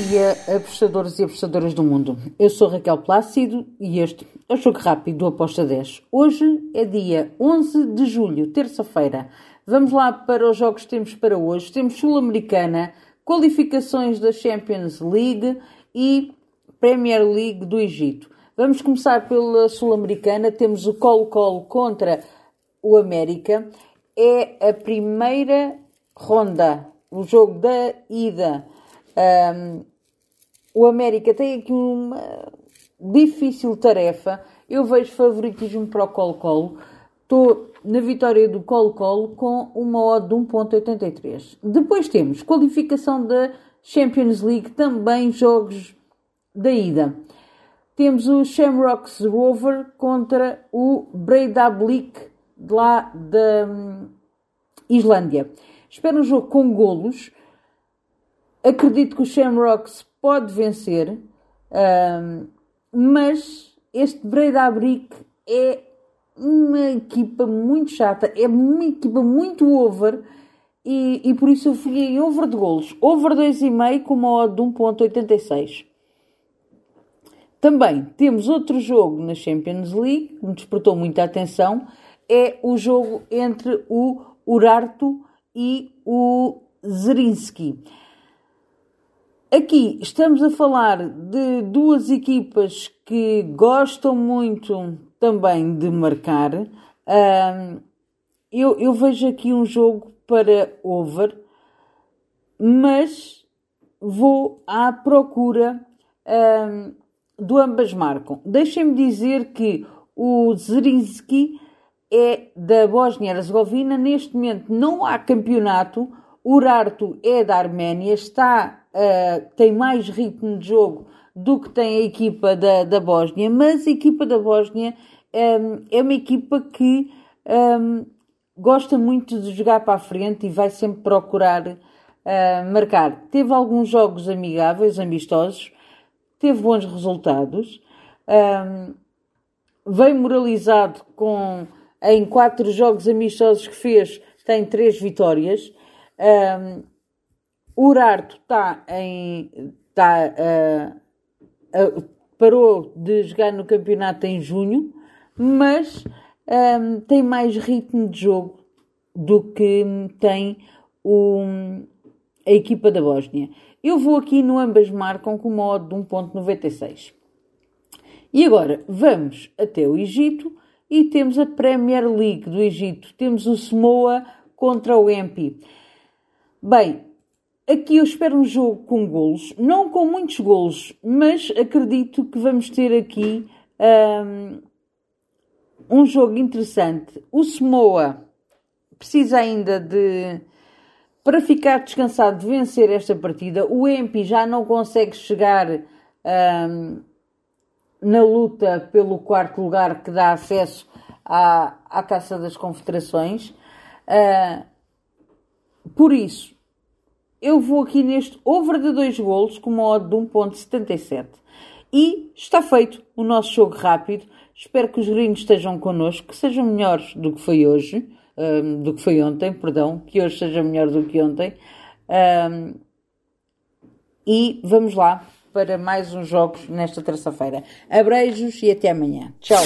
dia, apostadores e apostadoras do mundo. Eu sou Raquel Plácido e este é o Jogo Rápido do Aposta 10. Hoje é dia 11 de julho, terça-feira. Vamos lá para os jogos que temos para hoje. Temos Sul-Americana, qualificações da Champions League e Premier League do Egito. Vamos começar pela Sul-Americana. Temos o Colo-Colo contra o América. É a primeira ronda, o jogo da ida. Um, o América tem aqui uma difícil tarefa. Eu vejo favoritismo para o Colo-Colo. Estou na vitória do Colo-Colo com uma odd de 1.83. Depois temos qualificação da Champions League, também jogos da ida. Temos o Shamrocks Rover contra o Breidablik lá da hum, Islândia. Espero um jogo com golos. Acredito que o Shamrocks pode vencer, hum, mas este Breidablik é uma equipa muito chata, é uma equipa muito over e, e por isso eu fui em over de golos. Over 2,5 com uma odd de 1.86. Também temos outro jogo na Champions League que me despertou muita atenção. É o jogo entre o Urartu e o Zerinski. Aqui estamos a falar de duas equipas que gostam muito também de marcar. Um, eu, eu vejo aqui um jogo para over, mas vou à procura um, do ambas marcam. Deixem-me dizer que o Zerinski é da Bósnia-Herzegovina. Neste momento não há campeonato. O Urartu é da Arménia, está, uh, tem mais ritmo de jogo do que tem a equipa da, da Bósnia, mas a equipa da Bósnia um, ehm, é uma equipa que um, ehm, gosta muito de jogar para a frente e vai sempre procurar uh, marcar. Teve alguns jogos amigáveis, amistosos, teve bons resultados, um, veio moralizado com em quatro jogos amistosos que fez, tem três vitórias. Um, o Urarto está em. Uh, uh, parou de jogar no campeonato em junho, mas um, tem mais ritmo de jogo do que tem o, a equipa da Bósnia. Eu vou aqui no ambas marcam com uma odd de 1.96. E agora vamos até o Egito e temos a Premier League do Egito. Temos o Samoa contra o Empi. Bem, aqui eu espero um jogo com golos, não com muitos golos, mas acredito que vamos ter aqui um, um jogo interessante. O Samoa precisa ainda de para ficar descansado de vencer esta partida, o Empi já não consegue chegar um, na luta pelo quarto lugar que dá acesso à, à Taça das Confederações. Uh, por isso, eu vou aqui neste over de dois golos com uma odd de 1.77. E está feito o nosso jogo rápido. Espero que os gringos estejam connosco, que sejam melhores do que foi hoje um, do que foi ontem, perdão, que hoje seja melhor do que ontem. Um, e vamos lá para mais uns jogos nesta terça-feira. Abreijos e até amanhã. Tchau!